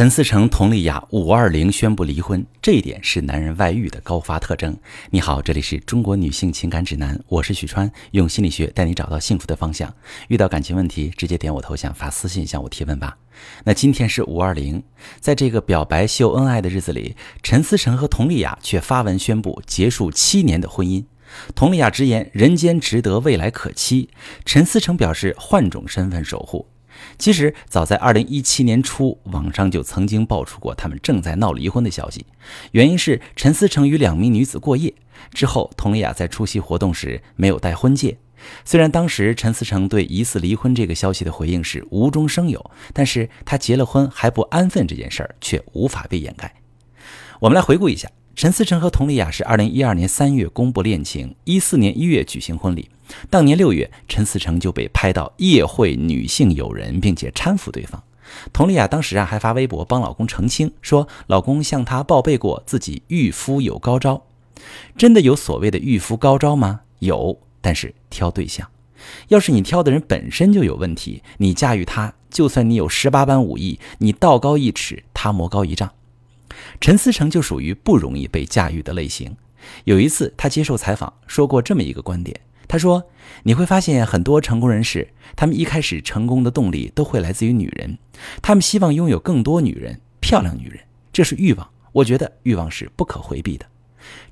陈思成、佟丽娅五二零宣布离婚，这一点是男人外遇的高发特征。你好，这里是中国女性情感指南，我是许川，用心理学带你找到幸福的方向。遇到感情问题，直接点我头像发私信向我提问吧。那今天是五二零，在这个表白秀恩爱的日子里，陈思成和佟丽娅却发文宣布结束七年的婚姻。佟丽娅直言人间值得，未来可期。陈思成表示换种身份守护。其实，早在二零一七年初，网上就曾经爆出过他们正在闹离婚的消息。原因是陈思成与两名女子过夜之后，佟丽娅在出席活动时没有戴婚戒。虽然当时陈思成对疑似离婚这个消息的回应是无中生有，但是他结了婚还不安分这件事儿却无法被掩盖。我们来回顾一下。陈思成和佟丽娅是二零一二年三月公布恋情，一四年一月举行婚礼。当年六月，陈思成就被拍到夜会女性友人，并且搀扶对方。佟丽娅当时啊还发微博帮老公澄清，说老公向她报备过自己御夫有高招。真的有所谓的御夫高招吗？有，但是挑对象。要是你挑的人本身就有问题，你驾驭他，就算你有十八般武艺，你道高一尺，他魔高一丈。陈思成就属于不容易被驾驭的类型。有一次，他接受采访说过这么一个观点：他说，你会发现很多成功人士，他们一开始成功的动力都会来自于女人，他们希望拥有更多女人，漂亮女人，这是欲望。我觉得欲望是不可回避的。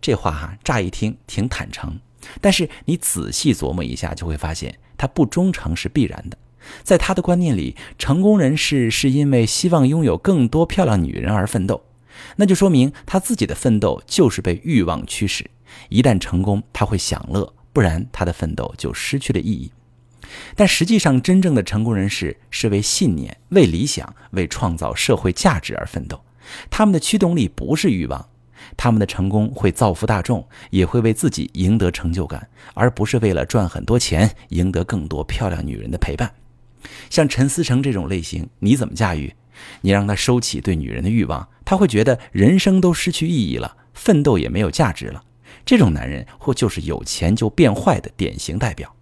这话哈，乍一听挺坦诚，但是你仔细琢磨一下，就会发现他不忠诚是必然的。在他的观念里，成功人士是因为希望拥有更多漂亮女人而奋斗。那就说明他自己的奋斗就是被欲望驱使，一旦成功，他会享乐，不然他的奋斗就失去了意义。但实际上，真正的成功人士是为信念、为理想、为创造社会价值而奋斗，他们的驱动力不是欲望，他们的成功会造福大众，也会为自己赢得成就感，而不是为了赚很多钱，赢得更多漂亮女人的陪伴。像陈思成这种类型，你怎么驾驭？你让他收起对女人的欲望，他会觉得人生都失去意义了，奋斗也没有价值了。这种男人或就是有钱就变坏的典型代表。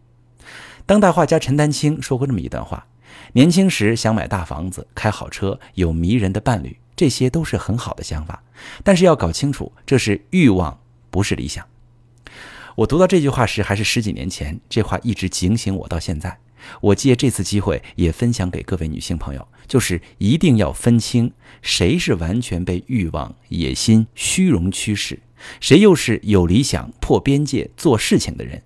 当代画家陈丹青说过这么一段话：年轻时想买大房子、开好车、有迷人的伴侣，这些都是很好的想法，但是要搞清楚，这是欲望，不是理想。我读到这句话时还是十几年前，这话一直警醒我到现在。我借这次机会也分享给各位女性朋友，就是一定要分清谁是完全被欲望、野心、虚荣驱使，谁又是有理想、破边界、做事情的人。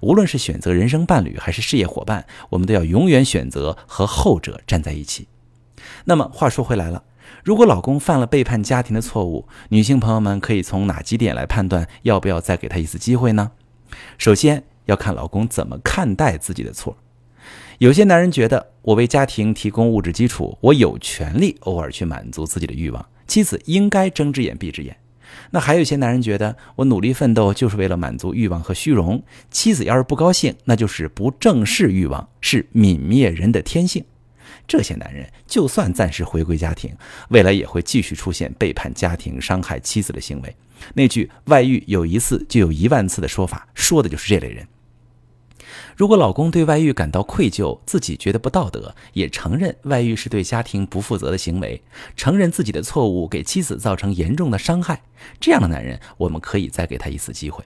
无论是选择人生伴侣还是事业伙伴，我们都要永远选择和后者站在一起。那么话说回来了，如果老公犯了背叛家庭的错误，女性朋友们可以从哪几点来判断要不要再给他一次机会呢？首先要看老公怎么看待自己的错。有些男人觉得我为家庭提供物质基础，我有权利偶尔去满足自己的欲望，妻子应该睁只眼闭只眼。那还有一些男人觉得我努力奋斗就是为了满足欲望和虚荣，妻子要是不高兴，那就是不正视欲望，是泯灭人的天性。这些男人就算暂时回归家庭，未来也会继续出现背叛家庭、伤害妻子的行为。那句“外遇有一次就有一万次”的说法，说的就是这类人。如果老公对外遇感到愧疚，自己觉得不道德，也承认外遇是对家庭不负责的行为，承认自己的错误给妻子造成严重的伤害，这样的男人，我们可以再给他一次机会。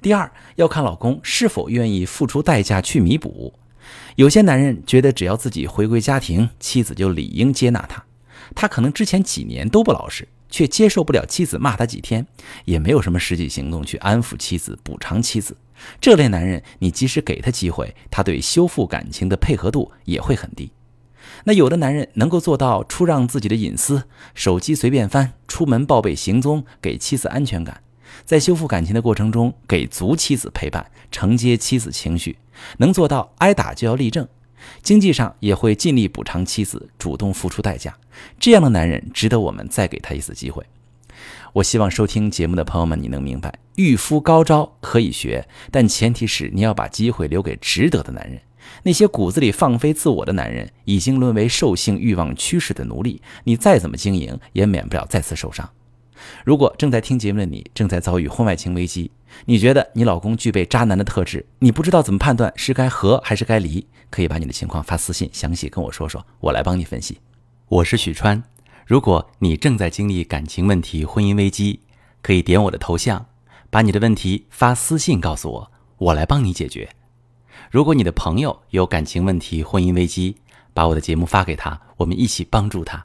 第二，要看老公是否愿意付出代价去弥补。有些男人觉得只要自己回归家庭，妻子就理应接纳他，他可能之前几年都不老实，却接受不了妻子骂他几天，也没有什么实际行动去安抚妻子、补偿妻子。这类男人，你即使给他机会，他对修复感情的配合度也会很低。那有的男人能够做到出让自己的隐私，手机随便翻，出门报备行踪，给妻子安全感，在修复感情的过程中给足妻子陪伴，承接妻子情绪，能做到挨打就要立正，经济上也会尽力补偿妻子，主动付出代价。这样的男人值得我们再给他一次机会。我希望收听节目的朋友们，你能明白，御夫高招可以学，但前提是你要把机会留给值得的男人。那些骨子里放飞自我的男人，已经沦为兽性欲望驱使的奴隶。你再怎么经营，也免不了再次受伤。如果正在听节目的你正在遭遇婚外情危机，你觉得你老公具备渣男的特质，你不知道怎么判断是该和还是该离，可以把你的情况发私信，详细跟我说说，我来帮你分析。我是许川。如果你正在经历感情问题、婚姻危机，可以点我的头像，把你的问题发私信告诉我，我来帮你解决。如果你的朋友有感情问题、婚姻危机，把我的节目发给他，我们一起帮助他。